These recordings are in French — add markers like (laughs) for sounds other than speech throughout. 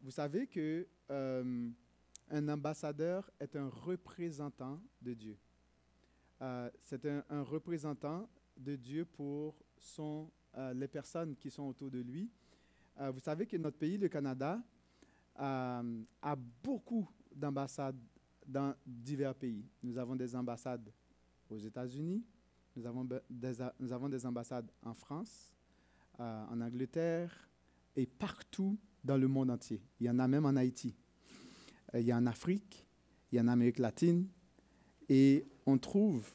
vous savez que euh, un ambassadeur est un représentant de Dieu. Euh, c'est un, représentant de Dieu pour euh, les personnes qui sont autour de lui. vous savez que notre pays, le Canada, a beaucoup d'ambassades dans divers pays. Nous avons des ambassades aux États-Unis, nous avons des ambassades en France, en Angleterre et partout dans le monde entier. Il y en a même en Haïti. Euh, il y a en Afrique, il y a en Amérique latine. Et on trouve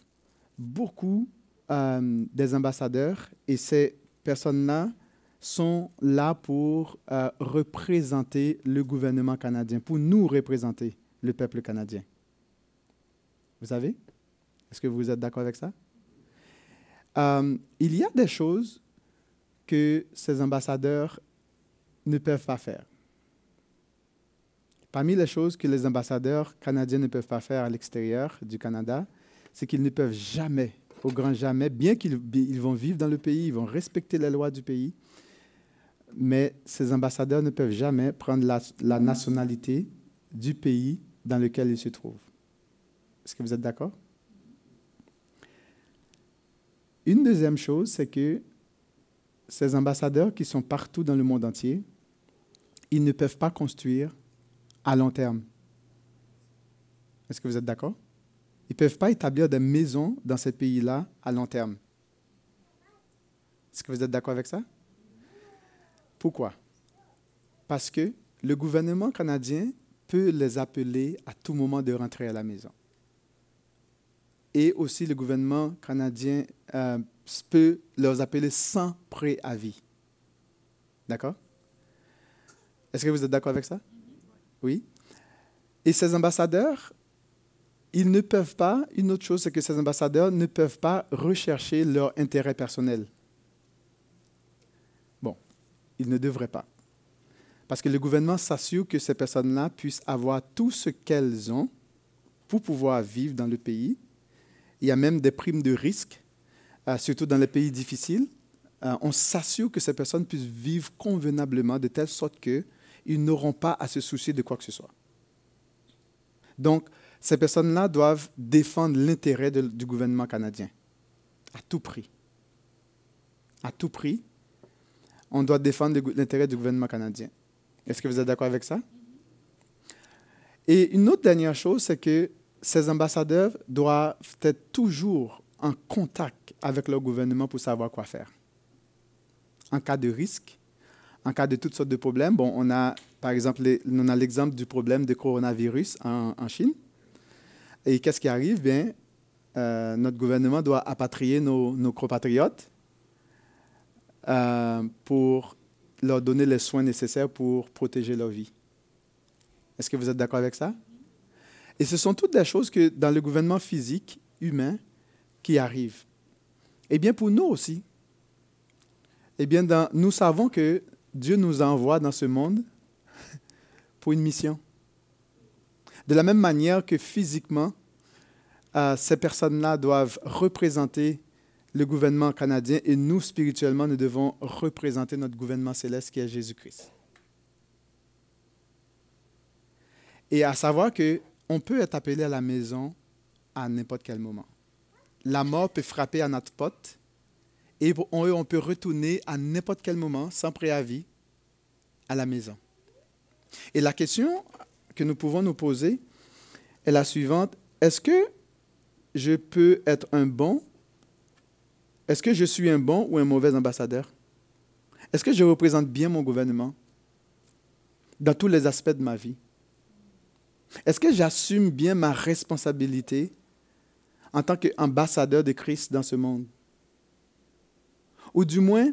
beaucoup euh, des ambassadeurs et ces personnes-là sont là pour euh, représenter le gouvernement canadien, pour nous représenter le peuple canadien. Vous savez? Est-ce que vous êtes d'accord avec ça? Il y a des choses que ces ambassadeurs ne peuvent pas faire. Parmi les choses que les ambassadeurs canadiens ne peuvent pas faire à l'extérieur du Canada, c'est qu'ils ne peuvent jamais, au grand jamais, bien qu'ils vont vivre dans le pays, ils vont respecter les lois du pays, mais ces ambassadeurs ne peuvent jamais prendre la, nationalité du pays dans lequel ils se trouvent. Est-ce que vous êtes d'accord? Une deuxième chose, c'est que ces ambassadeurs qui sont partout dans le monde entier, ils ne peuvent pas construire à long terme. Est-ce que vous êtes d'accord? Ils ne peuvent pas établir des maisons dans ces pays-là à long terme. Est-ce que vous êtes d'accord avec ça? Pourquoi? Parce que le gouvernement canadien peut les appeler à tout moment de rentrer à la maison. Et aussi le gouvernement canadien euh, peut leur appeler sans préavis. D'accord? Est-ce que vous êtes d'accord avec ça? Oui. Et ces ambassadeurs, ils ne peuvent pas, une autre chose, c'est que ces ambassadeurs ne peuvent pas rechercher leur intérêt personnel. Bon, ils ne devraient pas. Parce que le gouvernement s'assure que ces personnes-là puissent avoir tout ce qu'elles ont pour pouvoir vivre dans le pays. Il y a même des primes de risque, euh, surtout dans les pays difficiles. Euh, on s'assure que ces personnes puissent vivre convenablement de telle sorte que ils n'auront pas à se soucier de quoi que ce soit. Donc, ces personnes-là doivent défendre l'intérêt du gouvernement canadien à tout prix. À tout prix, on doit défendre l'intérêt du gouvernement canadien. Est-ce que vous êtes d'accord avec ça? Et une autre dernière chose, c'est que ces ambassadeurs doivent être toujours en contact avec leur gouvernement pour savoir quoi faire. En cas de risque, en cas de toutes sortes de problèmes. Bon, on a, par exemple, on a l'exemple du problème de coronavirus en, Chine. Et qu'est-ce qui arrive? Bien, euh, notre gouvernement doit apatrier nos, nos compatriotes euh, pour leur donner les soins nécessaires pour protéger leur vie. Est-ce que vous êtes d'accord avec ça? Et ce sont toutes des choses que dans le gouvernement physique, humain, qui arrivent. Eh bien, pour nous aussi, eh bien, nous savons que Dieu nous envoie dans ce monde (laughs) pour une mission. De la même manière que physiquement, euh, ces personnes-là doivent représenter le gouvernement canadien et nous, spirituellement, nous devons représenter notre gouvernement céleste qui est Jésus-Christ. Et à savoir qu'on peut être appelé à la maison à n'importe quel moment. La mort peut frapper à notre porte et on, peut retourner à n'importe quel moment, sans préavis, à la maison. Et la question que nous pouvons nous poser est la suivante. Est-ce que je peux être un bon, est-ce que je suis un bon ou un mauvais ambassadeur? Est-ce que je représente bien mon gouvernement dans tous les aspects de ma vie? Est-ce que j'assume bien ma responsabilité en tant qu'ambassadeur de Christ dans ce monde? Ou du moins,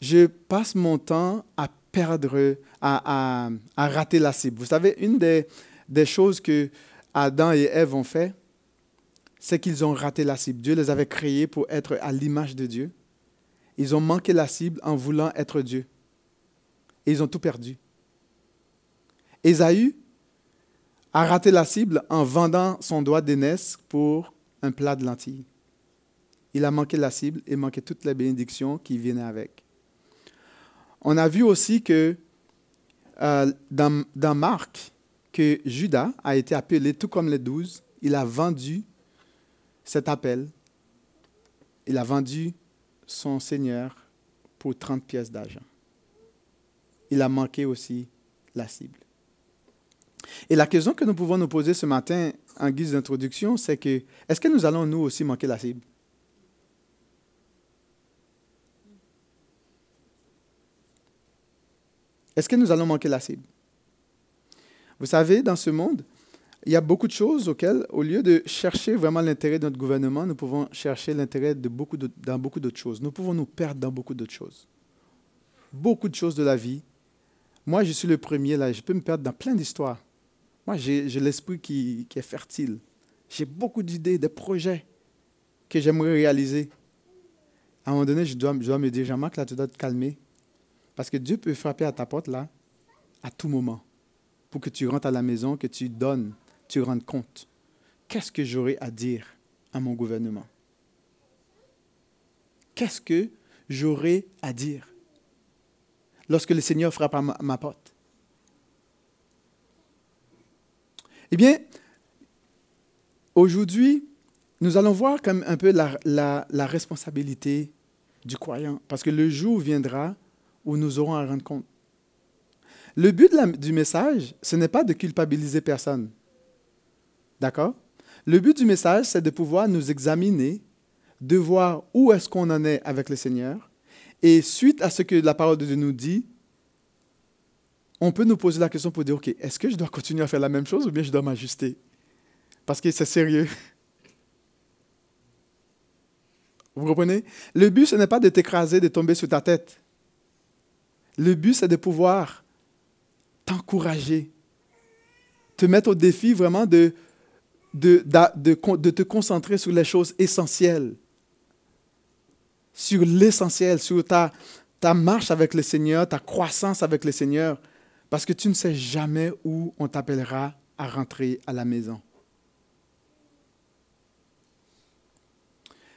je passe mon temps à perdre, à, rater la cible. Vous savez, une des, choses que Adam et Ève ont fait, c'est qu'ils ont raté la cible. Dieu les avait créés pour être à l'image de Dieu. Ils ont manqué la cible en voulant être Dieu. Et ils ont tout perdu. Ésaü a raté la cible en vendant son doigt d'aînesse pour un plat de lentilles il a manqué la cible et manqué toutes les bénédictions qui venaient avec. On a vu aussi que euh, dans, dans Marc que Judas a été appelé, tout comme les douze, il a vendu cet appel, il a vendu son Seigneur pour 30 pièces d'argent. Il a manqué aussi la cible. Et la question que nous pouvons nous poser ce matin en guise d'introduction, c'est que est-ce que nous allons nous aussi manquer la cible? Est-ce que nous allons manquer la cible? Vous savez, dans ce monde, il y a beaucoup de choses auxquelles, au lieu de chercher vraiment l'intérêt de notre gouvernement, nous pouvons chercher l'intérêt de beaucoup dans beaucoup d'autres choses. Nous pouvons nous perdre dans beaucoup d'autres choses. Beaucoup de choses de la vie. Moi, je suis le premier là, je peux me perdre dans plein d'histoires. Moi, j'ai l'esprit qui, est fertile. J'ai beaucoup d'idées, de projets que j'aimerais réaliser. À un moment donné, je dois, je dois me dire, Jean-Marc, là, tu dois te calmer. Parce que Dieu peut frapper à ta porte là, à tout moment, pour que tu rentres à la maison, que tu donnes, tu rendes compte. Qu'est-ce que j'aurais à dire à mon gouvernement? Qu'est-ce que j'aurais à dire lorsque le Seigneur frappe à ma, porte? Eh bien, aujourd'hui, nous allons voir comme un peu la responsabilité du croyant, parce que le jour viendra où nous aurons à rendre compte. Le but du message, ce n'est pas de culpabiliser personne. D'accord? Le but du message, c'est de pouvoir nous examiner, de voir où est-ce qu'on en est avec le Seigneur. Et suite à ce que la parole de Dieu nous dit, on peut nous poser la question pour dire, OK, est-ce que je dois continuer à faire la même chose ou bien je dois m'ajuster? Parce que c'est sérieux. Vous comprenez? Le but, ce n'est pas de t'écraser, de tomber sur ta tête. Le but, c'est de pouvoir t'encourager, te mettre au défi vraiment de, te concentrer sur les choses essentielles, sur l'essentiel, sur ta, ta marche avec le Seigneur, ta croissance avec le Seigneur, parce que tu ne sais jamais où on t'appellera à rentrer à la maison.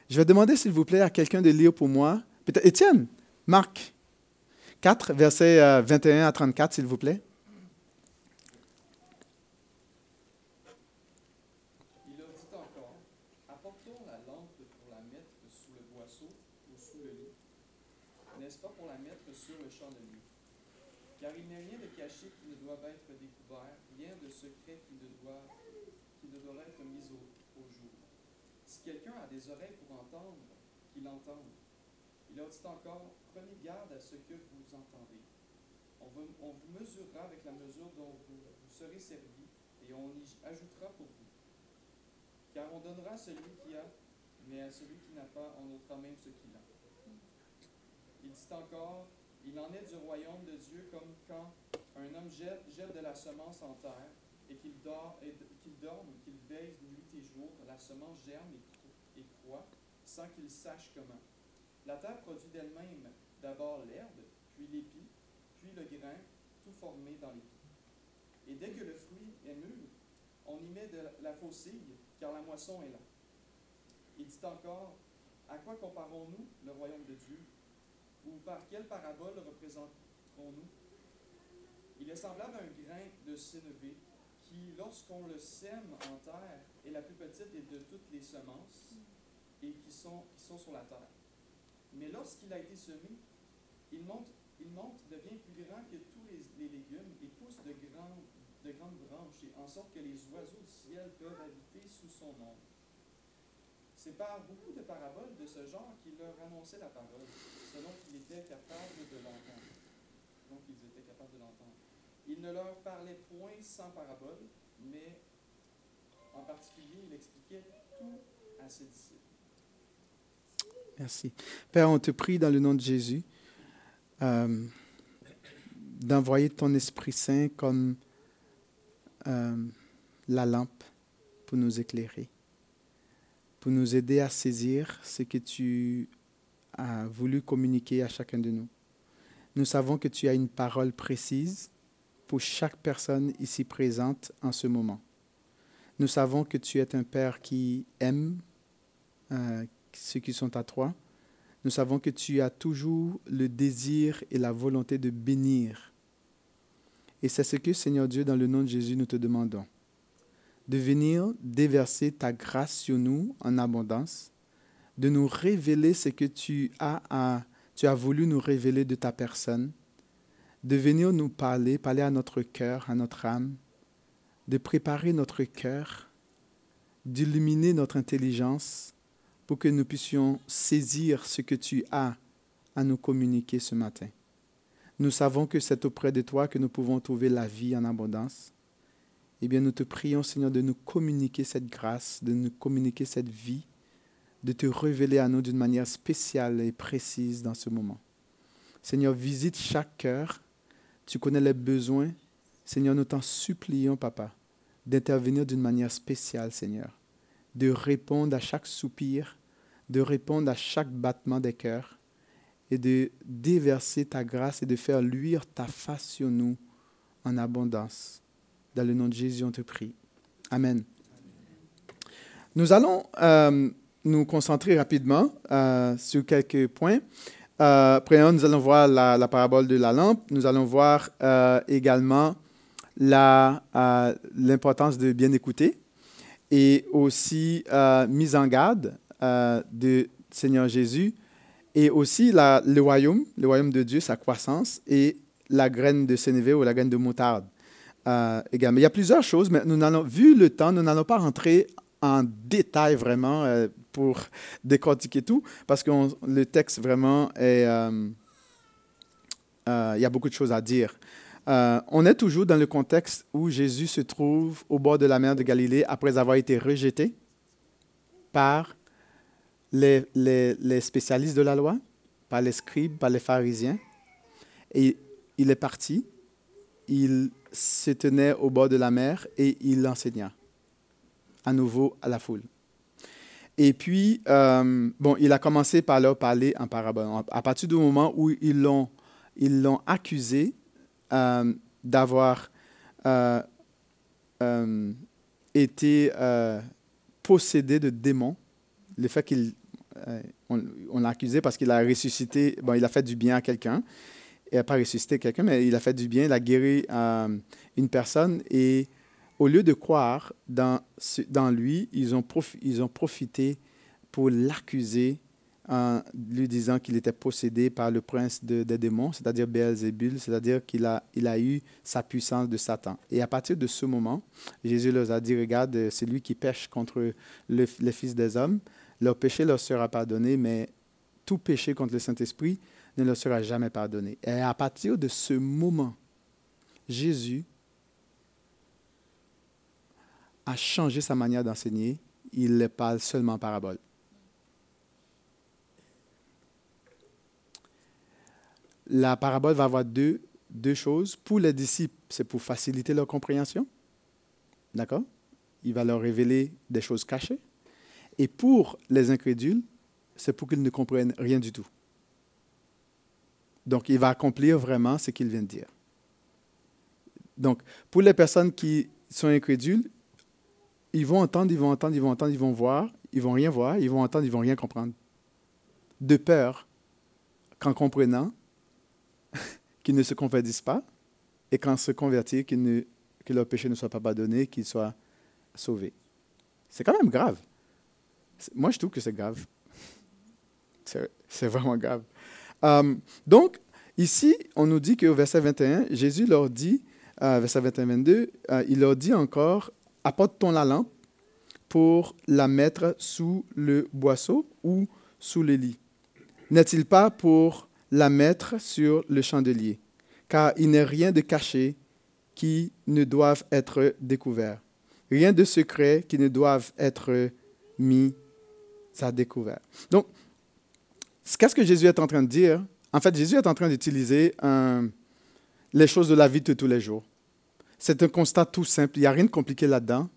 Je vais demander, s'il vous plaît, à quelqu'un de lire pour moi. Peut-être Étienne, Marc 4, versets 21 à 34, s'il vous plaît. Il leur dit encore Apportons la lampe pour la mettre sous le boisseau ou sous le lit, n'est-ce pas pour la mettre sur le chandelier Car il n'y a rien de caché qui ne doit être découvert, rien de secret qui ne doit, être mis au, jour. Si quelqu'un a des oreilles pour entendre, qu'il entende. Il leur dit encore Prenez garde à ce que on vous mesurera avec la mesure dont vous, serez servi et on y ajoutera pour vous. Car on donnera à celui qui a, mais à celui qui n'a pas, on ôtera même ce qu'il a. Il dit encore Il en est du royaume de Dieu comme quand un homme jette, de la semence en terre et qu'il dort, qu'il dorme, qu'il veille nuit et jour, la semence germe et croît sans qu'il sache comment. La terre produit d'elle-même d'abord l'herbe, puis l'épi, puis le grain, tout formé dans l'épi. Et dès que le fruit est mûr, on y met de la faucille, car la moisson est là. Il dit encore, à quoi comparons-nous le royaume de Dieu? Ou par quelle parabole représenterons-nous? Il est semblable à un grain de sénévé qui, lorsqu'on le sème en terre, est la plus petite de toutes les semences et qui sont, qui sont sur la terre. Mais lorsqu'il a été semé, il monte, il monte, devient plus grand que tous les, légumes et pousse de grandes, de grandes branches, et en sorte que les oiseaux du ciel peuvent habiter sous son ombre. C'est par beaucoup de paraboles de ce genre qu'il leur annonçait la parole, selon qu'il était capable de l'entendre. Donc ils étaient capables de l'entendre. Il ne leur parlait point sans parabole, mais en particulier, il expliquait tout à ses disciples. Merci. Père, on te prie dans le nom de Jésus euh, d'envoyer ton Esprit Saint comme euh, la lampe pour nous éclairer, pour nous aider à saisir ce que tu as voulu communiquer à chacun de nous. Nous savons que tu as une parole précise pour chaque personne ici présente en ce moment. Nous savons que tu es un Père qui aime, euh, ceux qui sont à toi. Nous savons que tu as toujours le désir et la volonté de bénir. Et c'est ce que, Seigneur Dieu, dans le nom de Jésus, nous te demandons. De venir déverser ta grâce sur nous en abondance, de nous révéler ce que tu as, tu as voulu nous révéler de ta personne, de venir nous parler, parler à notre cœur, à notre âme, de préparer notre cœur, d'illuminer notre intelligence pour que nous puissions saisir ce que tu as à nous communiquer ce matin. Nous savons que c'est auprès de toi que nous pouvons trouver la vie en abondance. Eh bien, nous te prions, Seigneur, de nous communiquer cette grâce, de nous communiquer cette vie, de te révéler à nous d'une manière spéciale et précise dans ce moment. Seigneur, visite chaque cœur. Tu connais les besoins. Seigneur, nous t'en supplions, Papa, d'intervenir d'une manière spéciale, Seigneur, de répondre à chaque soupir, de répondre à chaque battement des cœurs et de déverser ta grâce et de faire luire ta face sur nous en abondance. Dans le nom de Jésus, on te prie. Amen. Nous allons euh, nous concentrer rapidement euh, sur quelques points. Euh, nous allons voir la, la, parabole de la lampe. Nous allons voir euh, également l'importance de bien écouter et aussi mise en garde de Seigneur Jésus et aussi le royaume, le royaume de Dieu, sa croissance, et la graine de sénévé ou la graine de moutarde euh, également. Il y a plusieurs choses, mais nous n'allons, vu le temps, nous n'allons pas rentrer en détail vraiment euh, pour (laughs) décortiquer tout, parce que le texte vraiment est... Euh, euh, il y a beaucoup de choses à dire. Euh, on est toujours dans le contexte où Jésus se trouve au bord de la mer de Galilée après avoir été rejeté par les, les, spécialistes de la loi, par les scribes, par les pharisiens. Et il est parti, il se tenait au bord de la mer et il enseigna à nouveau à la foule. Et puis, euh, bon, il a commencé par leur parler en parabole. À partir du moment où ils l'ont, accusé euh, d'avoir euh, été possédé de démons, le fait qu'il on, on l'a accusé parce qu'il a ressuscité, bon, il a fait du bien à quelqu'un. Il n'a pas ressuscité quelqu'un, mais il a fait du bien, il a guéri euh, une personne. Et au lieu de croire dans, dans lui, ils ont, ils ont profité pour l'accuser en lui disant qu'il était possédé par le prince de, des démons, c'est-à-dire Beelzébul, c'est-à-dire qu'il a, il a eu sa puissance de Satan. Et à partir de ce moment, Jésus leur a dit, regarde, c'est lui qui pêche contre le, les fils des hommes leur péché leur sera pardonné, mais tout péché contre le Saint-Esprit ne leur sera jamais pardonné. Et à partir de ce moment, Jésus a changé sa manière d'enseigner. Il ne parle seulement en parabole. La parabole va avoir deux, deux choses. Pour les disciples, c'est pour faciliter leur compréhension. D'accord? Il va leur révéler des choses cachées. Et pour les incrédules, c'est pour qu'ils ne comprennent rien du tout. Donc, il va accomplir vraiment ce qu'il vient de dire. Donc, pour les personnes qui sont incrédules, ils vont entendre, ils vont entendre, ils vont entendre, ils vont voir, ils vont rien voir, ils vont entendre, ils vont rien comprendre. De peur qu'en comprenant, (laughs) qu'ils ne se convertissent pas, et qu'en se convertir, ne, que leur péché ne soit pas pardonné, qu'ils soient sauvés. C'est quand même grave. Moi, je trouve que c'est grave. C'est vraiment grave. Um, donc, ici, on nous dit qu'au verset 21, Jésus leur dit, euh, verset 21-22, euh, il leur dit encore, apporte-t-on la lampe pour la mettre sous le boisseau ou sous le lit N'est-il pas pour la mettre sur le chandelier? Car il n'est rien de caché qui ne doive être découvert, rien de secret qui ne doive être mis sa découverte. Donc, qu'est-ce que Jésus est en train de dire? En fait, Jésus est en train d'utiliser les choses de la vie de tous les jours. C'est un constat tout simple. Il n'y a rien de compliqué là-dedans.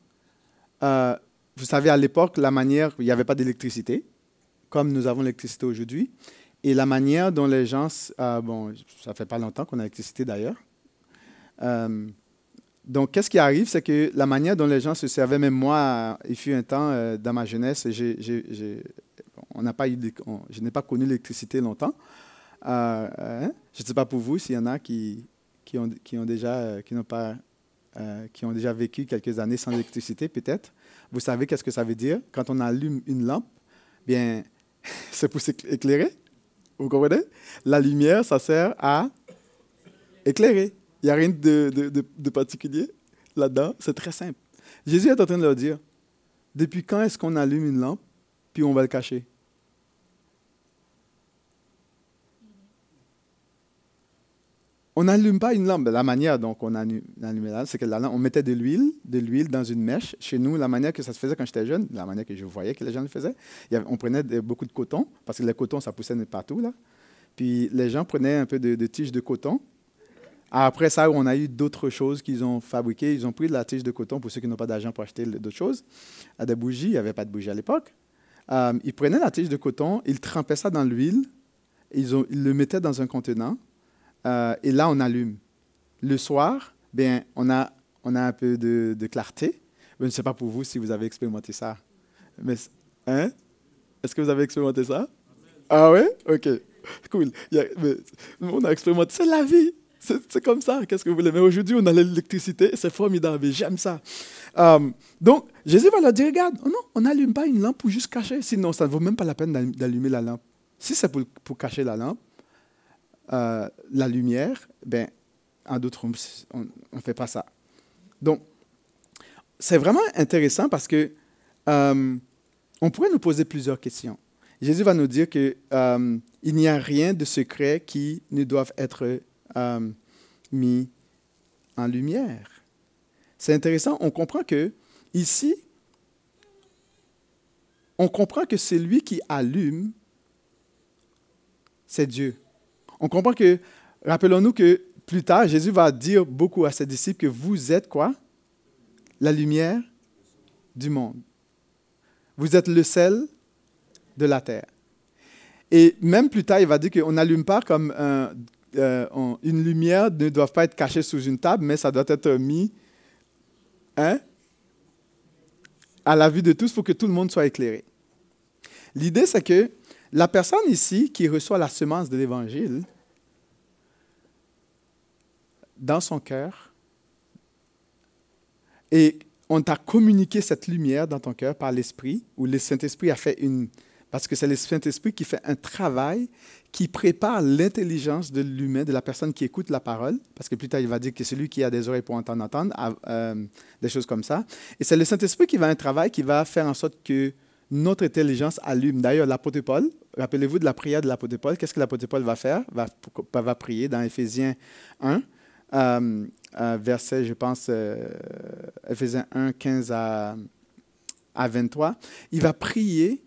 Euh, vous savez, à l'époque, la manière, il n'y avait pas d'électricité, comme nous avons l'électricité aujourd'hui. Et la manière dont les gens, euh, bon, ça fait pas longtemps qu'on a l'électricité d'ailleurs. Donc, qu'est-ce qui arrive, c'est que la manière dont les gens se servaient, même moi, il fut un temps euh, dans ma jeunesse, on pas eu, je n'ai pas connu l'électricité longtemps. Euh, hein? Je ne sais pas pour vous s'il y en a qui, ont, déjà, euh, qui ont déjà vécu quelques années sans électricité, peut-être, vous savez qu'est-ce que ça veut dire? Quand on allume une lampe Bien, (laughs) c'est pour s'éclairer. Vous comprenez? La lumière, ça sert à éclairer. Il n'y a rien de, de, particulier là-dedans. C'est très simple. Jésus est en train de leur dire depuis quand est-ce qu'on allume une lampe puis on va le cacher? On n'allume pas une lampe. La manière dont on allume la lampe, c'est que on mettait de l'huile, de l'huile dans une mèche. Chez nous, la manière que ça se faisait quand j'étais jeune, la manière que je voyais que les gens le faisaient, on prenait beaucoup de coton, parce que le coton, ça poussait partout. Là. Puis les gens prenaient un peu de, de tiges de coton. Après ça, on a eu d'autres choses qu'ils ont fabriquées. Ils ont pris de la tige de coton pour ceux qui n'ont pas d'argent pour acheter d'autres choses. Des bougies, il n'y avait pas de bougies à l'époque. Euh, ils prenaient la tige de coton, ils trempaient ça dans l'huile, ils, le mettaient dans un contenant euh, et là, on allume. Le soir, bien, on, a, on a un peu de, clarté. Je ne sais pas pour vous si vous avez expérimenté ça. Mais, hein? Est-ce que vous avez expérimenté ça? Ah ouais? OK. Cool. on a expérimenté. C'est la vie. C'est comme ça. Qu'est-ce que vous voulez? Mais aujourd'hui, on a l'électricité. C'est formidable. J'aime ça. Euh, donc, Jésus va leur dire, regarde, oh non, on n'allume pas une lampe pour juste cacher. Sinon, ça ne vaut même pas la peine d'allumer la lampe. Si c'est pour, cacher la lampe, euh, la lumière, ben, en d'autres on ne fait pas ça. Donc, c'est vraiment intéressant parce que euh, on pourrait nous poser plusieurs questions. Jésus va nous dire qu'il n'y a rien de secret qui ne doive être mis en lumière. C'est intéressant, on comprend que ici, on comprend que c'est lui qui allume, c'est Dieu. On comprend que, rappelons-nous que plus tard, Jésus va dire beaucoup à ses disciples que vous êtes quoi? La lumière du monde. Vous êtes le sel de la terre. Et même plus tard, il va dire qu'on n'allume pas comme euh, une lumière ne doit pas être cachée sous une table, mais ça doit être mis hein, à la vue de tous pour que tout le monde soit éclairé. L'idée, c'est que la personne ici qui reçoit la semence de l'Évangile, dans son cœur, et on t'a communiqué cette lumière dans ton cœur par l'Esprit, ou le Saint-Esprit a fait une... Parce que c'est le Saint-Esprit qui fait un travail qui prépare l'intelligence de l'humain, de la personne qui écoute la parole, parce que plus tard, il va dire que celui qui a des oreilles pour entendre, entendre, euh, des choses comme ça. Et c'est le Saint-Esprit qui va un travail qui va faire en sorte que notre intelligence allume. D'ailleurs, l'apôtre Paul, rappelez-vous de la prière de l'apôtre Paul, qu'est-ce que l'apôtre Paul va faire? Va, va prier dans Éphésiens 1, euh, euh, verset, je pense, euh, Éphésiens 1, 15 à, à 23. Il va prier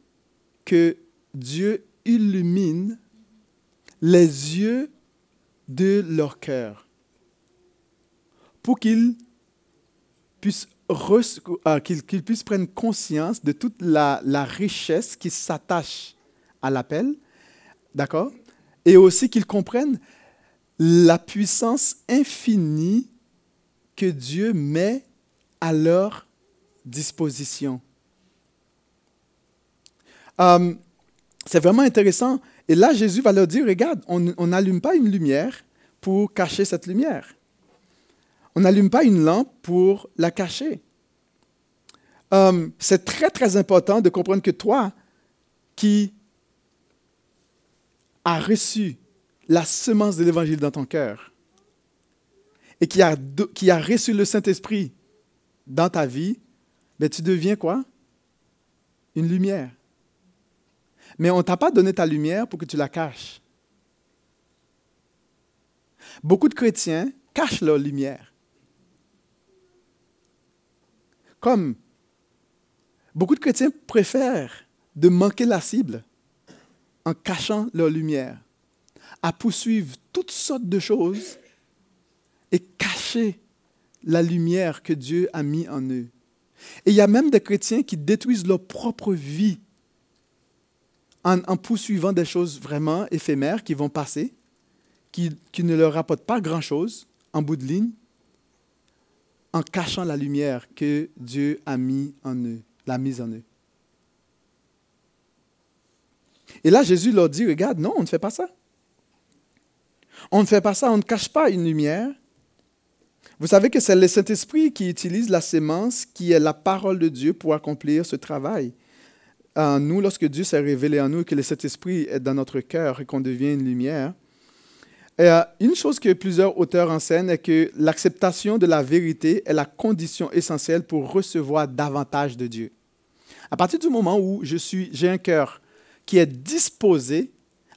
que Dieu illumine les yeux de leur cœur pour qu'ils puissent euh, puissent prendre conscience de toute la, richesse qui s'attache à l'appel, d'accord? Et aussi qu'ils comprennent la puissance infinie que Dieu met à leur disposition. Euh, c'est vraiment intéressant. Et là, Jésus va leur dire, regarde, on n'allume pas une lumière pour cacher cette lumière. On n'allume pas une lampe pour la cacher. Euh, c'est très, très important de comprendre que toi, qui as reçu la semence de l'Évangile dans ton cœur et qui a, qui a reçu le Saint-Esprit dans ta vie, ben, tu deviens quoi? Une lumière. Mais on ne t'a pas donné ta lumière pour que tu la caches. Beaucoup de chrétiens cachent leur lumière. Comme beaucoup de chrétiens préfèrent de manquer la cible en cachant leur lumière, à poursuivre toutes sortes de choses et cacher la lumière que Dieu a mis en eux. Et il y a même des chrétiens qui détruisent leur propre vie en, poursuivant des choses vraiment éphémères qui vont passer, qui, qui ne leur rapportent pas grand-chose en bout de ligne, en cachant la lumière que Dieu a mis en eux, l'a mise en eux. Et là, Jésus leur dit, regarde, non, on ne fait pas ça. On ne fait pas ça, on ne cache pas une lumière, Vous savez que c'est le Saint-Esprit qui utilise la sémence qui est la parole de Dieu pour accomplir ce travail. En nous, lorsque Dieu s'est révélé en nous, que le Saint-Esprit est dans notre cœur et qu'on devient une lumière, euh, une chose que plusieurs auteurs enseignent est que l'acceptation de la vérité est la condition essentielle pour recevoir davantage de Dieu. À partir du moment où je suis, j'ai un cœur qui est disposé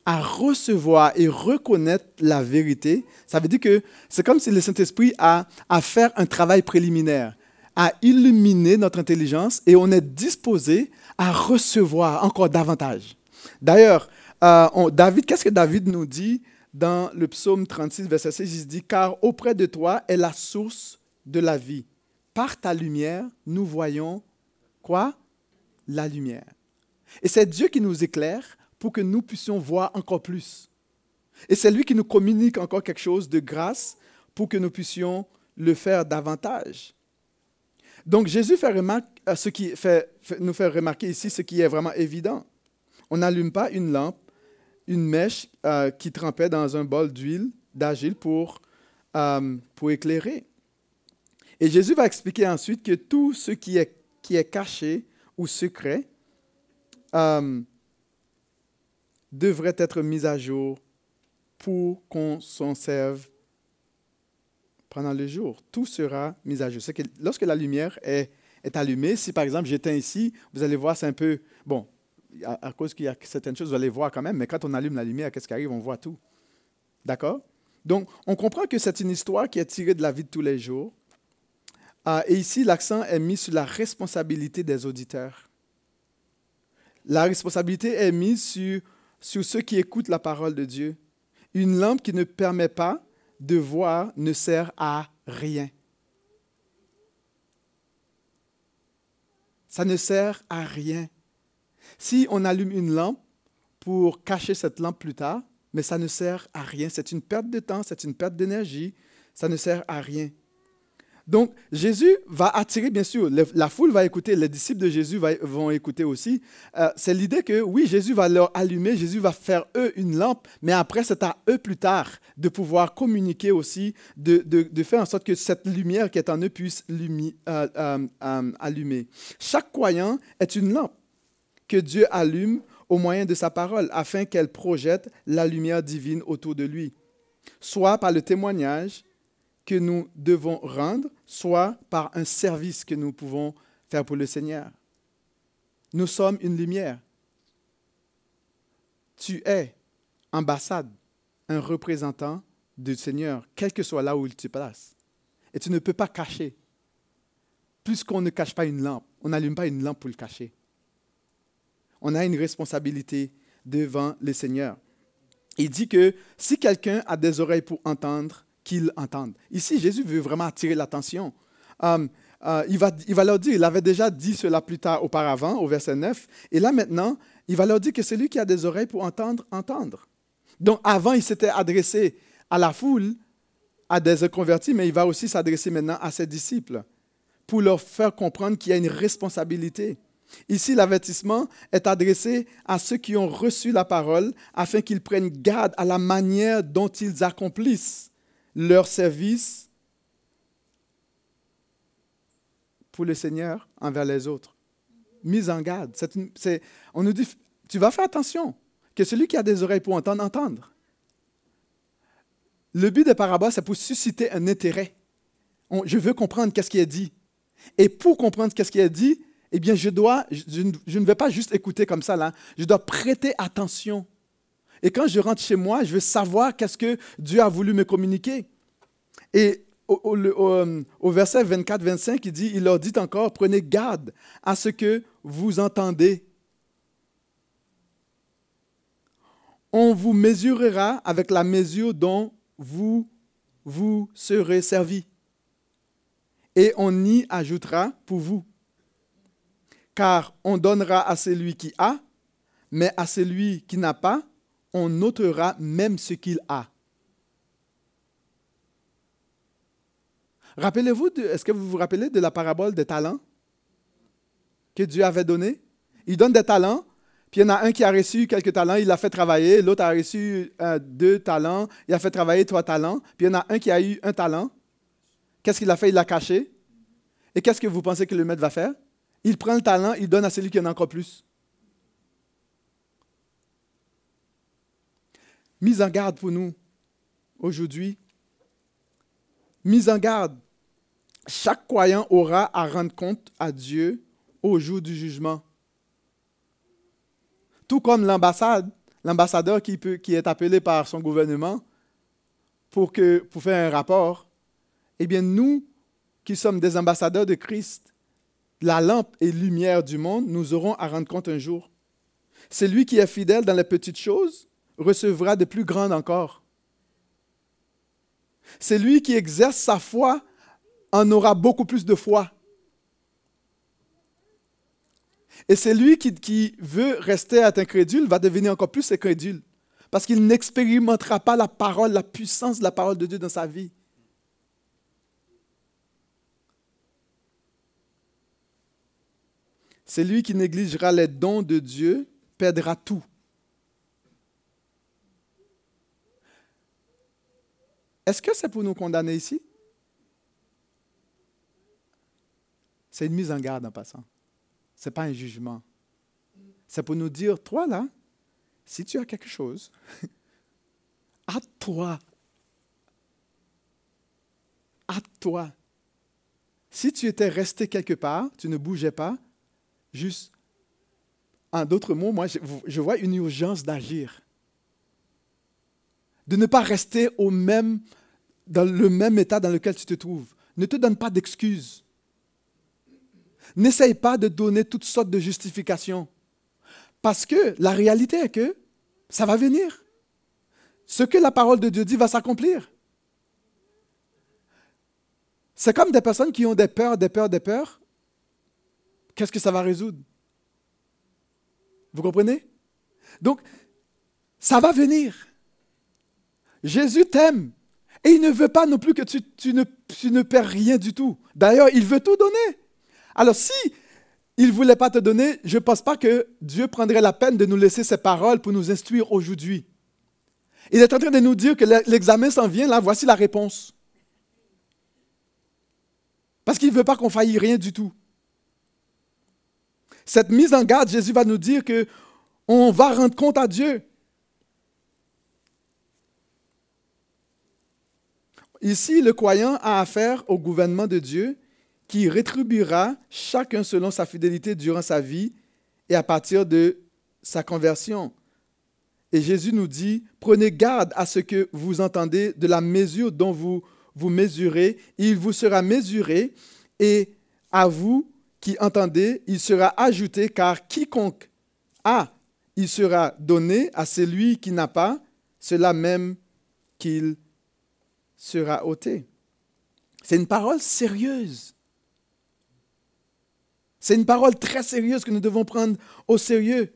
à recevoir et reconnaître la vérité, ça veut dire que c'est comme si le Saint-Esprit a à faire un travail préliminaire, à illuminer notre intelligence et on est disposé à recevoir encore davantage. D'ailleurs, euh, David, qu'est-ce que David nous dit dans le psaume 36, verset 6, il dit, car auprès de toi est la source de la vie. Par ta lumière, nous voyons quoi? La lumière. Et c'est Dieu qui nous éclaire pour que nous puissions voir encore plus. Et c'est lui qui nous communique encore quelque chose de grâce pour que nous puissions le faire davantage. Donc Jésus fait euh, ce qui nous fait remarquer ici ce qui est vraiment évident. On n'allume pas une lampe une mèche euh, qui trempait dans un bol d'huile d'agile pour, euh, pour éclairer. Et Jésus va expliquer ensuite que tout ce qui est, qui est caché ou secret devrait être mis à jour pour qu'on s'en serve pendant le jour. Tout sera mis à jour. Que lorsque la lumière est, allumée, si par exemple j'éteins ici, vous allez voir, c'est un peu, bon, à, cause qu'il y a certaines choses, vous allez voir quand même, mais quand on allume la lumière, qu'est-ce qui arrive? On voit tout. D'accord? Donc, on comprend que c'est une histoire qui est tirée de la vie de tous les jours. Ah, et ici, l'accent est mis sur la responsabilité des auditeurs. La responsabilité est mise sur ceux qui écoutent la parole de Dieu. Une lampe qui ne permet pas de voir ne sert à rien. Ça ne sert à rien. Si on allume une lampe pour cacher cette lampe plus tard, mais ça ne sert à rien. C'est une perte de temps, c'est une perte d'énergie, ça ne sert à rien. Donc, Jésus va attirer, bien sûr, la foule va écouter, les disciples de Jésus vont écouter aussi. Euh, c'est l'idée que, oui, Jésus va leur allumer, Jésus va faire eux une lampe, mais après, c'est à eux plus tard de pouvoir communiquer aussi, de, faire en sorte que cette lumière qui est en eux puisse euh, euh, allumer. Chaque croyant est une lampe que Dieu allume au moyen de sa parole, afin qu'elle projette la lumière divine autour de lui, soit par le témoignage que nous devons rendre, soit par un service que nous pouvons faire pour le Seigneur. Nous sommes une lumière. Tu es ambassade, un représentant du Seigneur, quel que soit là où il te place. Et tu ne peux pas cacher. Puisqu'on ne cache pas une lampe, on n'allume pas une lampe pour le cacher on a une responsabilité devant le Seigneur. Il dit que si quelqu'un a des oreilles pour entendre, qu'il entende. Ici, Jésus veut vraiment attirer l'attention. Um, uh, il, va, il va leur dire, il avait déjà dit cela plus tard auparavant, au verset 9, et là maintenant, il va leur dire que celui qui a des oreilles pour entendre, entendre. Donc avant, il s'était adressé à la foule, à des convertis, mais il va aussi s'adresser maintenant à ses disciples pour leur faire comprendre qu'il y a une responsabilité. Ici, l'avertissement est adressé à ceux qui ont reçu la parole afin qu'ils prennent garde à la manière dont ils accomplissent leur service pour le Seigneur envers les autres. Mise en garde. on nous dit, tu vas faire attention, que celui qui a des oreilles pour entendre, entendre. Le but des paraboles, c'est pour susciter un intérêt. je veux comprendre qu'est-ce qui est dit. Et pour comprendre qu'est-ce qui est dit, eh bien, je, dois, je, ne vais pas juste écouter comme ça, là. Je dois prêter attention. Et quand je rentre chez moi, je veux savoir qu'est-ce que Dieu a voulu me communiquer. Et au, au, au verset 24-25, il dit, il leur dit encore, prenez garde à ce que vous entendez. On vous mesurera avec la mesure dont vous vous serez servi. Et on y ajoutera pour vous car on donnera à celui qui a, mais à celui qui n'a pas, on notera même ce qu'il a. Rappelez-vous, est-ce que vous vous rappelez de la parabole des talents que Dieu avait donné? Il donne des talents, puis il y en a un qui a reçu quelques talents, il l'a fait travailler, l'autre a reçu euh, deux talents, il a fait travailler trois talents, puis il y en a un qui a eu un talent, Qu'est-ce qu'il a fait? Il l'a caché. Et qu'est-ce que vous pensez que le maître va faire? Il prend le talent, il donne à celui qui en a encore plus. Mise en garde pour nous aujourd'hui. Mise en garde. Chaque croyant aura à rendre compte à Dieu au jour du jugement. Tout comme l'ambassade, l'ambassadeur qui, qui est appelé par son gouvernement pour, que, pour faire un rapport, eh bien nous qui sommes des ambassadeurs de Christ, la lampe et lumière du monde, nous aurons à rendre compte un jour. Celui qui est fidèle dans les petites choses recevra de plus grandes encore. Celui qui exerce sa foi en aura beaucoup plus de foi. Et celui qui, qui veut rester incrédule va devenir encore plus incrédule parce qu'il n'expérimentera pas la parole, la puissance de la parole de Dieu dans sa vie. Celui qui négligera les dons de Dieu perdra tout. Est-ce que c'est pour nous condamner ici? C'est une mise en garde en passant. Ce n'est pas un jugement. C'est pour nous dire, toi là, si tu as quelque chose, à toi, à toi. Si tu étais resté quelque part, tu ne bougeais pas, juste, en d'autres mots, moi, je, vois une urgence d'agir. De ne pas rester au même, dans le même état dans lequel tu te trouves. Ne te donne pas d'excuses. N'essaye pas de donner toutes sortes de justifications. Parce que la réalité est que ça va venir. Ce que la parole de Dieu dit va s'accomplir. C'est comme des personnes qui ont des peurs, des peurs, des peurs. Qu'est-ce que ça va résoudre? Vous comprenez? Donc, ça va venir. Jésus t'aime. Et il ne veut pas non plus que tu, ne, tu perds rien du tout. D'ailleurs, il veut tout donner. Alors si il ne voulait pas te donner, je ne pense pas que Dieu prendrait la peine de nous laisser ses paroles pour nous instruire aujourd'hui. Il est en train de nous dire que l'examen s'en vient, là, voici la réponse. Parce qu'il ne veut pas qu'on faillit rien du tout. Cette mise en garde, Jésus va nous dire que on va rendre compte à Dieu. Ici, le croyant a affaire au gouvernement de Dieu qui rétribuera chacun selon sa fidélité durant sa vie et à partir de sa conversion. Et Jésus nous dit, prenez garde à ce que vous entendez de la mesure dont vous vous mesurez, il vous sera mesuré, et à vous qui entendez, il sera ajouté, car quiconque a, il sera donné à celui qui n'a pas, cela même qu'il sera ôté. C'est une parole sérieuse. C'est une parole très sérieuse que nous devons prendre au sérieux.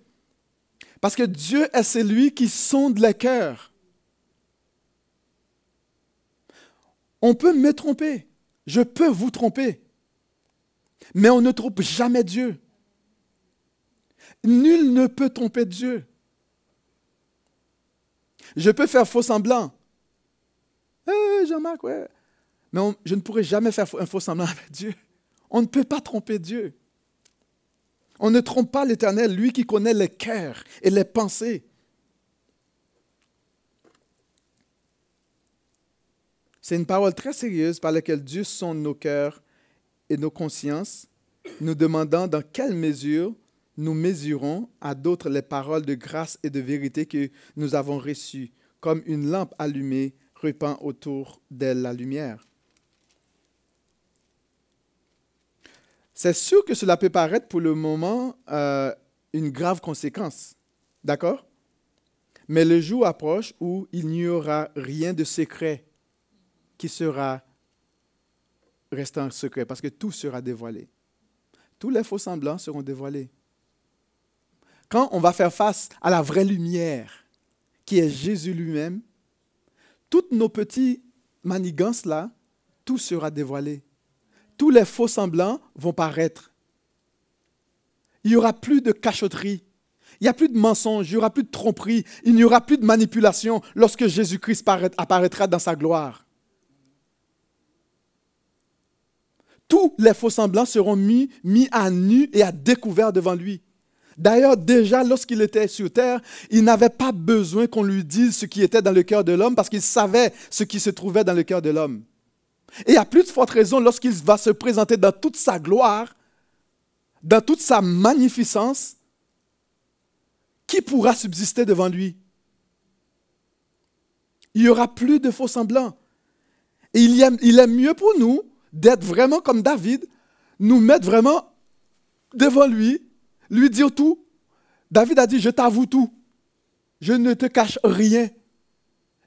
Parce que Dieu est celui qui sonde les cœurs. On peut me tromper. Je peux vous tromper. Mais on ne trompe jamais Dieu. Nul ne peut tromper Dieu. Je peux faire faux semblant. Eh, Jean-Marc, ouais. Mais je ne pourrai jamais faire un faux semblant avec Dieu. On ne peut pas tromper Dieu. On ne trompe pas l'Éternel, lui qui connaît les cœurs et les pensées. C'est une parole très sérieuse par laquelle Dieu sonde nos cœurs et nos consciences, nous demandant dans quelle mesure nous mesurons à d'autres les paroles de grâce et de vérité que nous avons reçues, comme une lampe allumée autour d'elle la lumière. C'est sûr que cela peut paraître pour le moment euh, une grave conséquence. D'accord? Mais le jour approche où il n'y aura rien de secret qui sera restant secret parce que tout sera dévoilé. Tous les faux semblants seront dévoilés. Quand on va faire face à la vraie lumière, qui est Jésus lui-même, toutes nos petites manigances là, tout sera dévoilé tous les faux semblants vont paraître. Il n'y aura plus de cachotterie. Il n'y a plus de mensonges, il n'y aura plus de tromperie, il n'y aura plus de manipulation lorsque Jésus-Christ apparaîtra dans sa gloire. tous les faux semblants seront mis, mis à nu et à découvert devant lui. D'ailleurs, déjà lorsqu'il était sur terre, il n'avait pas besoin qu'on lui dise ce qui était dans le cœur de l'homme parce qu'il savait ce qui se trouvait dans le cœur de l'homme. Et à plus de forte raison, lorsqu'il va se présenter dans toute sa gloire, dans toute sa magnificence, qui pourra subsister devant lui? Il n'y aura plus de faux semblants. Et il, il est mieux pour nous d'être vraiment comme David, nous mettre vraiment devant lui, lui dire tout. David a dit, je t'avoue tout. Je ne te cache rien.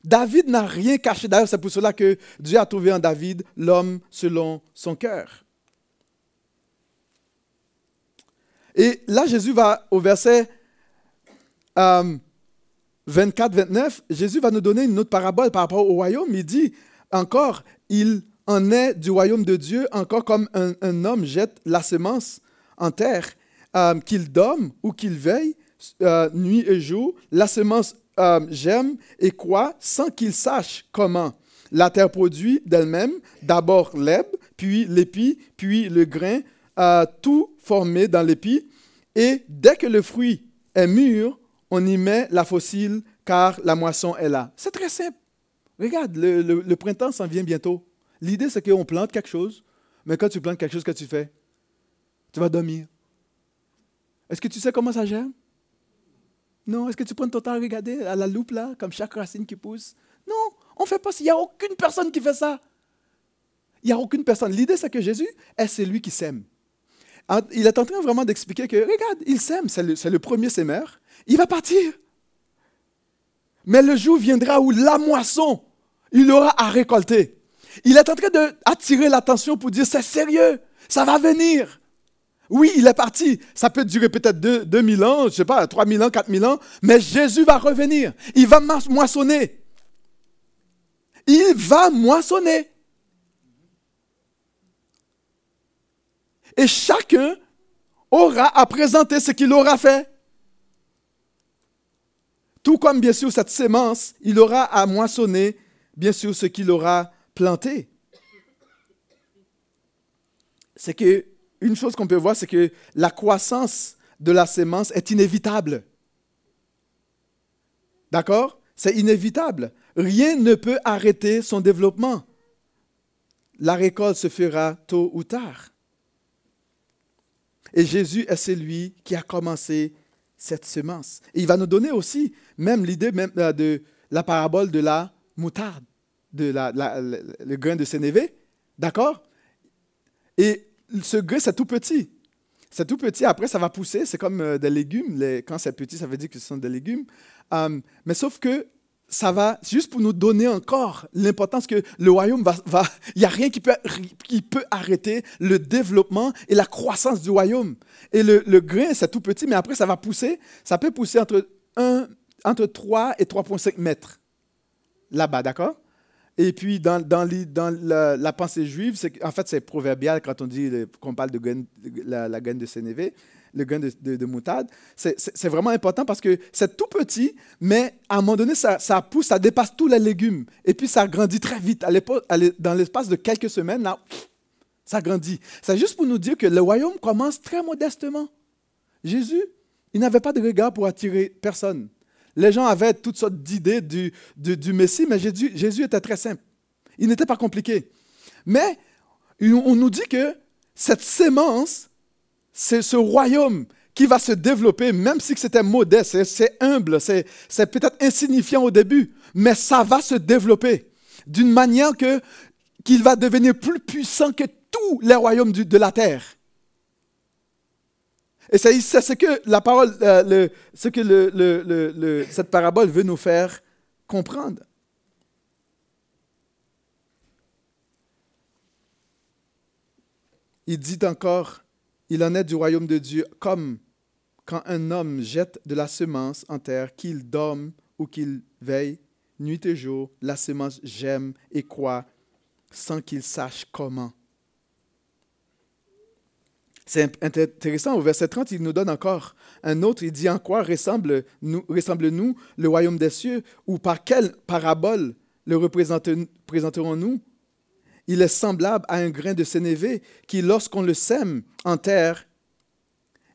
David n'a rien caché. D'ailleurs, c'est pour cela que Dieu a trouvé en David l'homme selon son cœur. Et là, Jésus va au verset 24-29, euh, Jésus va nous donner une autre parabole par rapport au royaume. Il dit encore, il en est du royaume de Dieu, encore comme un, homme jette la semence en terre, euh, qu'il dorme ou qu'il veille, euh, nuit et jour, la semence germe et croît sans qu'il sache comment. La terre produit d'elle-même d'abord l'herbe, puis l'épi, puis le grain, tout formé dans l'épi. Et dès que le fruit est mûr, on y met la fossile car la moisson est là. C'est très simple. Regarde, le, printemps s'en vient bientôt. L'idée, c'est qu'on plante quelque chose, mais quand tu plantes quelque chose, que tu fais? Tu vas dormir. Est-ce que tu sais comment ça germe Non. Est-ce que tu prends ton temps à regarder à la loupe, là, comme chaque racine qui pousse? Non, on ne fait pas ça. Il n'y a aucune personne qui fait ça. Il n'y a aucune personne. L'idée, c'est que Jésus est celui qui sème. Il est en train vraiment d'expliquer que, regarde, il sème, c'est le, premier sémeur il va partir. Mais le jour viendra où la moisson, il aura à récolter. Il est en train d'attirer l'attention pour dire, c'est sérieux, ça va venir. Oui, il est parti. Ça peut durer peut-être 2000 ans, je ne sais pas, 3000 ans, 4000 ans, mais Jésus va revenir. Il va moissonner. Il va moissonner. Et chacun aura à présenter ce qu'il aura fait. Tout comme, bien sûr, cette sémence, il aura à moissonner, bien sûr, ce qu'il aura planté. C'est que, une chose qu'on peut voir, c'est que la croissance de la sémence est inévitable. D'accord? C'est inévitable. Rien ne peut arrêter son développement. La récolte se fera tôt ou tard. Et Jésus est celui qui a commencé cette semence. Il va nous donner aussi même l'idée même euh, de la parabole de la moutarde, de la, le grain de Sénévé. D'accord? Et ce grain, c'est tout petit. C'est tout petit. Après, ça va pousser. C'est comme euh, des légumes. quand c'est petit, ça veut dire que ce sont des légumes. Euh, mais sauf que ça va juste pour nous donner encore l'importance que le royaume va... il n'y a rien qui peut, arrêter le développement et la croissance du royaume. Et le, le grain, c'est tout petit, mais après, ça va pousser. Ça peut pousser entre, un, entre 3 et 3,5 mètres là-bas, d'accord? Et puis, dans, la, pensée juive, en fait, c'est proverbial quand on parle de, la, la graine de Sénévé le grain de, de, moutarde. C'est vraiment important parce que c'est tout petit, mais à un moment donné, ça, pousse, ça dépasse tous les légumes. Et puis, ça grandit très vite. Dans l'espace de quelques semaines, là, ça grandit. C'est juste pour nous dire que le royaume commence très modestement. Jésus, il n'avait pas de regard pour attirer personne. Les gens avaient toutes sortes d'idées du, du, Messie, mais Jésus, Jésus était très simple. Il n'était pas compliqué. Mais on nous dit que cette sémence c'est ce royaume qui va se développer, même si c'était modeste, c'est humble, c'est peut-être insignifiant au début, mais ça va se développer d'une manière qu'il va devenir plus puissant que tous les royaumes de la terre. Et c'est ce que la parole, euh, ce que cette parabole veut nous faire comprendre. Il dit encore, il en est du royaume de Dieu comme quand un homme jette de la semence en terre, qu'il dorme ou qu'il veille, nuit et jour, la semence gemme et croît sans qu'il sache comment. C'est intéressant, au verset 30, il nous donne encore un autre, il dit en quoi ressemble-nous ressemble le royaume des cieux ou par quelle parabole le représenterons-nous il est semblable à un grain de sénévé qui, lorsqu'on le sème en terre,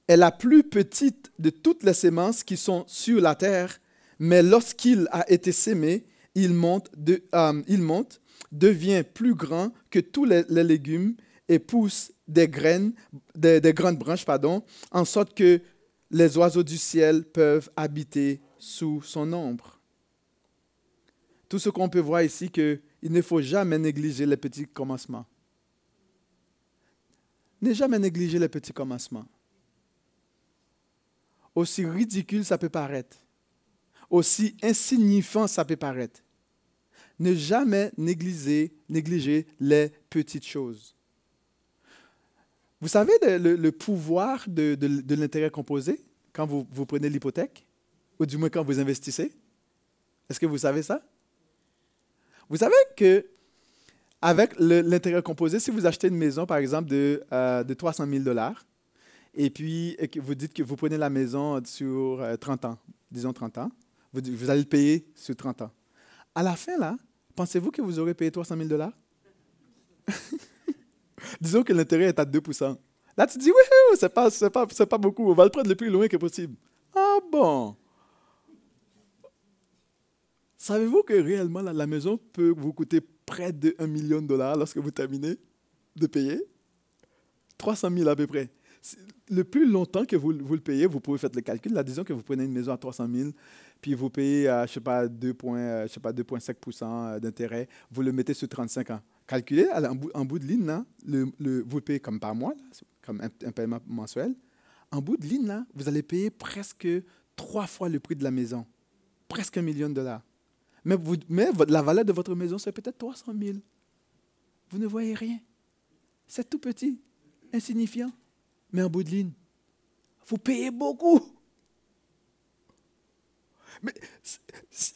est la plus petite de toutes les semences qui sont sur la terre, mais lorsqu'il a été sémé, il monte, euh, il monte devient plus grand que tous les légumes et pousse des graines, des, des grandes branches, pardon, en sorte que les oiseaux du ciel peuvent habiter sous son ombre. Tout ce qu'on peut voir ici, qu'il ne faut jamais négliger les petits commencements. Ne jamais négliger les petits commencements. Aussi ridicule ça peut paraître, aussi insignifiant ça peut paraître. Ne jamais négliger, négliger les petites choses. Vous savez le, pouvoir de, l'intérêt composé quand vous, prenez l'hypothèque, ou du moins quand vous investissez? Est-ce que vous savez ça? Vous savez que avec l'intérêt composé, si vous achetez une maison, par exemple, de, euh, de 300 000 dollars, et puis vous dites que vous prenez la maison sur euh, 30 ans, disons 30 ans, vous, vous, allez le payer sur 30 ans. À la fin, là, pensez-vous que vous aurez payé 300 000 dollars? (laughs) disons que l'intérêt est à 2 Là, tu dis, oui, c'est pas, pas, pas beaucoup, on va le prendre le plus loin que possible. Ah bon? Savez-vous que réellement la, la, maison peut vous coûter près de 1 million de dollars lorsque vous terminez de payer? 300 000 à peu près. Le plus longtemps que vous, vous le payez, vous pouvez faire le calcul. Là, disons que vous prenez une maison à 300 000, puis vous payez, euh, je sais pas, 2,5% d'intérêt, vous le mettez sur 35 ans. Calculez, en bout, de ligne, là, vous payez comme par mois, comme un, un, paiement mensuel. En bout de ligne, là, vous allez payer presque trois fois le prix de la maison. Presque un million de dollars. Mais, vous, mais la valeur de votre maison, c'est peut-être 300 000. Vous ne voyez rien. C'est tout petit, insignifiant. Mais en bout de ligne, vous payez beaucoup. Mais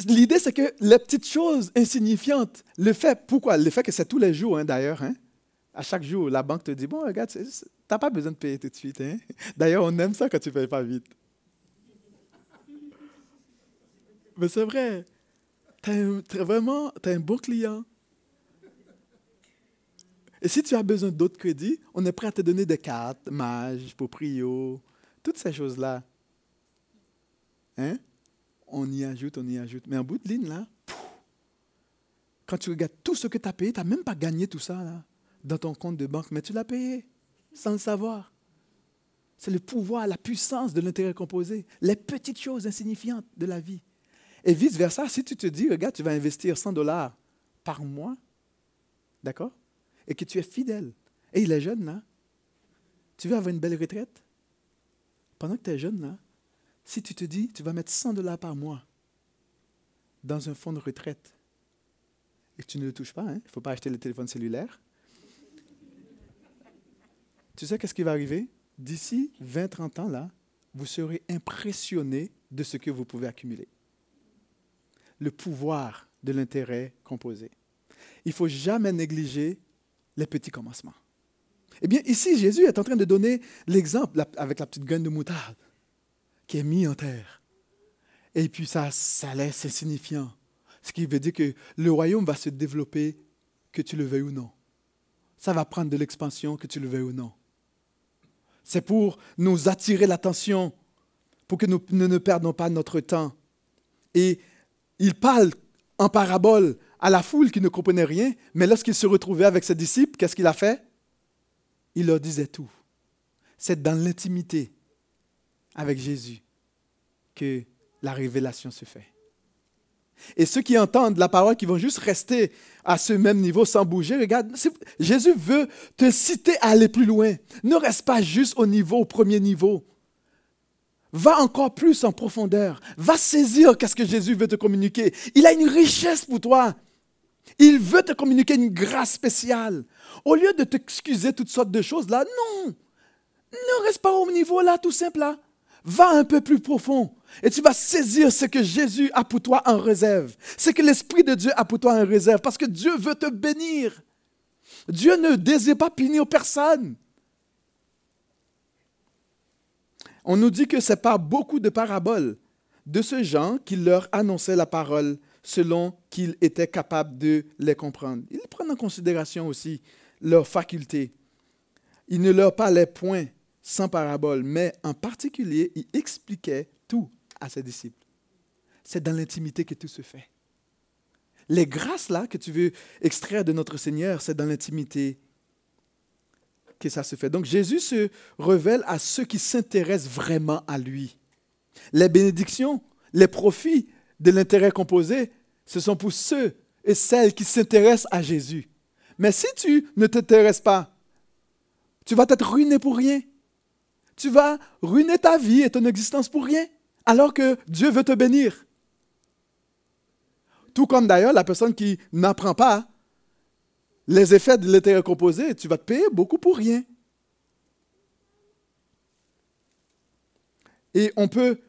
l'idée, c'est que les petites choses insignifiantes, le fait, pourquoi? Le fait que c'est tous les jours, hein, d'ailleurs, hein, à chaque jour, la banque te dit, bon, regarde, tu n'as pas besoin de payer tout de suite. Hein. (laughs) D'ailleurs, on aime ça quand tu ne payes pas vite. Mais c'est vrai. Tu as, vraiment as un bon client. Et si tu as besoin d'autres crédits, on est prêt à te donner des cartes, Mage, Poprio, toutes ces choses-là. Hein? On y ajoute, on y ajoute. Mais en bout de ligne, là, quand tu regardes tout ce que tu as payé, tu n'as même pas gagné tout ça dans ton compte de banque, mais tu l'as payé sans le savoir. C'est le pouvoir, la puissance de l'intérêt composé, les petites choses insignifiantes de la vie. Et vice-versa, si tu te dis, regarde, tu vas investir 100 dollars par mois, d'accord Et que tu es fidèle. Et il est jeune, là. Tu veux avoir une belle retraite? Pendant que tu es jeune, là, si tu te dis, tu vas mettre 100 dollars par mois dans un fonds de retraite et tu ne le touches pas, il hein, ne faut pas acheter le téléphone cellulaire, tu sais qu'est-ce qui va arriver? D'ici 20-30 ans, là, vous serez impressionné de ce que vous pouvez accumuler le pouvoir de l'intérêt composé. Il ne faut jamais négliger les petits commencements. Eh bien, ici, Jésus est en train de donner l'exemple avec la petite graine de moutarde qui est mise en terre. Et puis ça, ça laisse insignifiant. Ce qui veut dire que le royaume va se développer, que tu le veuilles ou non. Ça va prendre de l'expansion, que tu le veuilles ou non. C'est pour nous attirer l'attention, pour que nous ne perdons pas notre temps. Et il parle en parabole à la foule qui ne comprenait rien, mais lorsqu'il se retrouvait avec ses disciples, qu'est-ce qu'il a fait? Il leur disait tout. C'est dans l'intimité avec Jésus que la révélation se fait. Et ceux qui entendent la parole, qui vont juste rester à ce même niveau sans bouger, regarde, Jésus veut te citer à aller plus loin. Ne reste pas juste au niveau, au premier niveau. Va encore plus en profondeur. Va saisir qu'est-ce que Jésus veut te communiquer. Il a une richesse pour toi. Il veut te communiquer une grâce spéciale. Au lieu de t'excuser toutes sortes de choses là, non. Ne reste pas au niveau là, tout simple là. Va un peu plus profond et tu vas saisir ce que Jésus a pour toi en réserve. Ce que l'Esprit de Dieu a pour toi en réserve parce que Dieu veut te bénir. Dieu ne désire pas punir personne. on nous dit que c'est par beaucoup de paraboles de ce genre qu'il leur annonçait la parole selon qu'ils étaient capables de les comprendre. Ils prennent en considération aussi leurs facultés. Il ne leur parlait point sans parabole, mais en particulier, il expliquait tout à ses disciples. C'est dans l'intimité que tout se fait. Les grâces là que tu veux extraire de notre Seigneur, c'est dans l'intimité que ça se fait. Donc Jésus se révèle à ceux qui s'intéressent vraiment à lui. Les bénédictions, les profits de l'intérêt composé, ce sont pour ceux et celles qui s'intéressent à Jésus. Mais si tu ne t'intéresses pas, tu vas t'être ruiné pour rien. Tu vas ruiner ta vie et ton existence pour rien, alors que Dieu veut te bénir. Tout comme d'ailleurs la personne qui n'apprend pas les effets de l'intérêt composé, tu vas te payer beaucoup pour rien. Et on peut,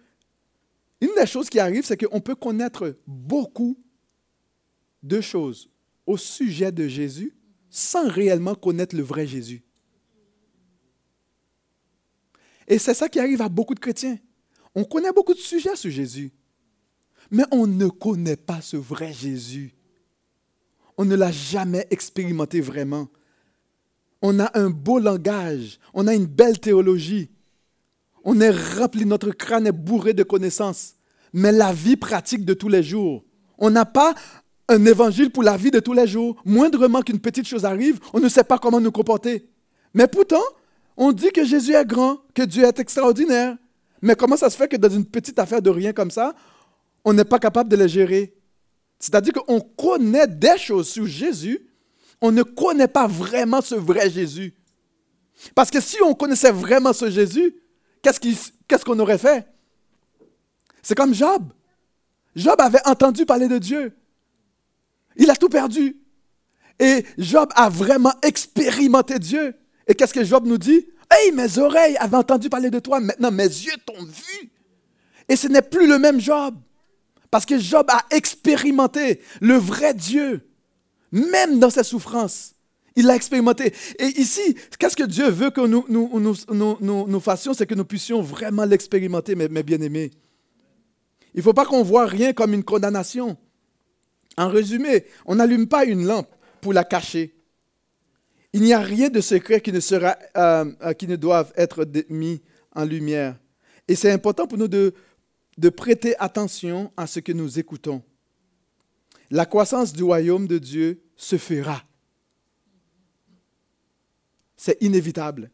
une des choses qui arrive, c'est qu'on peut connaître beaucoup de choses au sujet de Jésus sans réellement connaître le vrai Jésus. Et c'est ça qui arrive à beaucoup de chrétiens. On connaît beaucoup de sujets sur Jésus, mais on ne connaît pas ce vrai Jésus. On ne l'a jamais expérimenté vraiment. On a un beau langage, on a une belle théologie, on est rempli, notre crâne est bourré de connaissances, mais la vie pratique de tous les jours, on n'a pas un évangile pour la vie de tous les jours. Moindrement qu'une petite chose arrive, on ne sait pas comment nous comporter. Mais pourtant, on dit que Jésus est grand, que Dieu est extraordinaire. Mais comment ça se fait que dans une petite affaire de rien comme ça, on n'est pas capable de les gérer? C'est-à-dire qu'on connaît des choses sur Jésus, on ne connaît pas vraiment ce vrai Jésus. Parce que si on connaissait vraiment ce Jésus, qu'est-ce qu'on aurait fait? C'est comme Job. Job avait entendu parler de Dieu. Il a tout perdu. Et Job a vraiment expérimenté Dieu. Et qu'est-ce que Job nous dit? Hey, mes oreilles avaient entendu parler de toi, maintenant mes yeux t'ont vu. Et ce n'est plus le même Job. Parce que Job a expérimenté le vrai Dieu, même dans ses souffrances. Il l'a expérimenté. Et ici, qu'est-ce que Dieu veut que nous, nous, fassions? C'est que nous puissions vraiment l'expérimenter, mes, bien-aimés. Il ne faut pas qu'on voit rien comme une condamnation. En résumé, on n'allume pas une lampe pour la cacher. Il n'y a rien de secret qui ne, sera, euh, euh, qui ne doive être mis en lumière. Et c'est important pour nous de, de prêter attention à ce que nous écoutons. La croissance du royaume de Dieu se fera. C'est inévitable.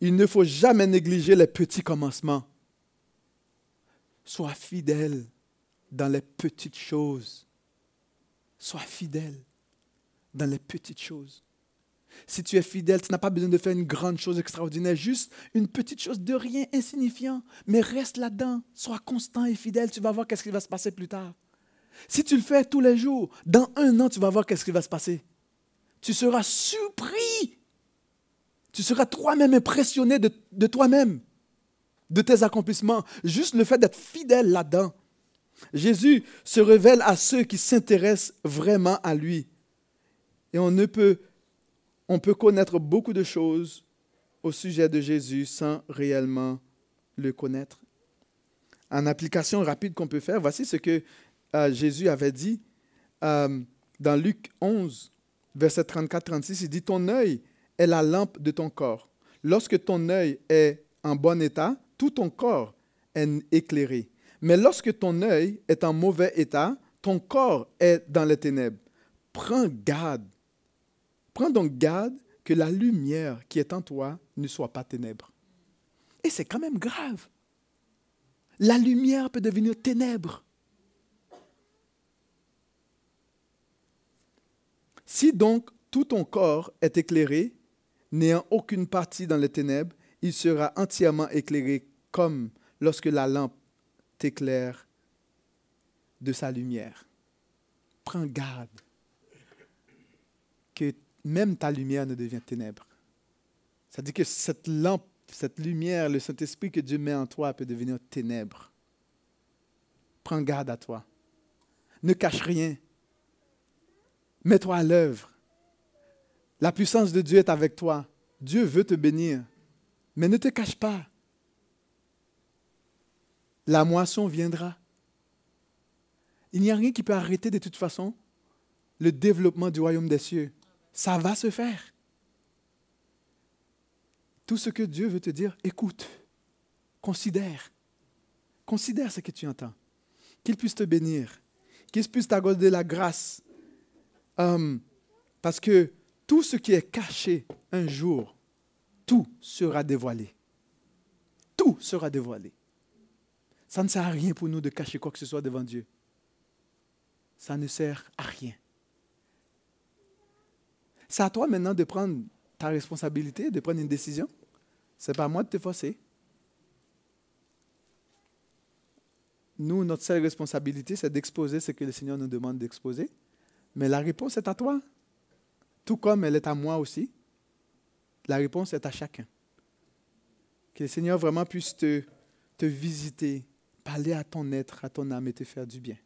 Il ne faut jamais négliger les petits commencements. Sois fidèle dans les petites choses. Sois fidèle dans les petites choses. Si tu es fidèle, tu n'as pas besoin de faire une grande chose extraordinaire, juste une petite chose de rien, insignifiant, mais reste là-dedans. Sois constant et fidèle, tu vas voir qu'est-ce qui va se passer plus tard. Si tu le fais tous les jours, dans un an, tu vas voir qu'est-ce qui va se passer. Tu seras surpris. Tu seras toi-même impressionné de, de toi-même, de tes accomplissements. Juste le fait d'être fidèle là-dedans. Jésus se révèle à ceux qui s'intéressent vraiment à lui. Et on ne peut on peut connaître beaucoup de choses au sujet de Jésus sans réellement le connaître. En application rapide qu'on peut faire, voici ce que euh, Jésus avait dit euh, dans Luc 11, verset 34-36. Il dit, Ton œil est la lampe de ton corps. Lorsque ton œil est en bon état, tout ton corps est éclairé. Mais lorsque ton œil est en mauvais état, ton corps est dans les ténèbres. Prends garde Prends donc garde que la lumière qui est en toi ne soit pas ténèbres. Et c'est quand même grave. La lumière peut devenir ténèbres. Si donc tout ton corps est éclairé, n'ayant aucune partie dans les ténèbres, il sera entièrement éclairé comme lorsque la lampe t'éclaire de sa lumière. Prends garde que même ta lumière ne devient ténèbre. C'est-à-dire que cette lampe, cette lumière, le Saint-Esprit que Dieu met en toi peut devenir ténèbre. Prends garde à toi. Ne cache rien. Mets-toi à l'œuvre. La puissance de Dieu est avec toi. Dieu veut te bénir. Mais ne te cache pas. La moisson viendra. Il n'y a rien qui peut arrêter de toute façon le développement du royaume des cieux. Ça va se faire. Tout ce que Dieu veut te dire, écoute, considère, considère ce que tu entends. Qu'il puisse te bénir, qu'il puisse t'accorder la grâce. Hum, parce que tout ce qui est caché un jour, tout sera dévoilé. Tout sera dévoilé. Ça ne sert à rien pour nous de cacher quoi que ce soit devant Dieu. Ça ne sert à rien. C'est à toi maintenant de prendre ta responsabilité, de prendre une décision. C'est pas à moi de te forcer. Nous, notre seule responsabilité, c'est d'exposer ce que le Seigneur nous demande d'exposer. Mais la réponse est à toi. Tout comme elle est à moi aussi. La réponse est à chacun. Que le Seigneur vraiment puisse te, te visiter, parler à ton être, à ton âme et te faire du bien.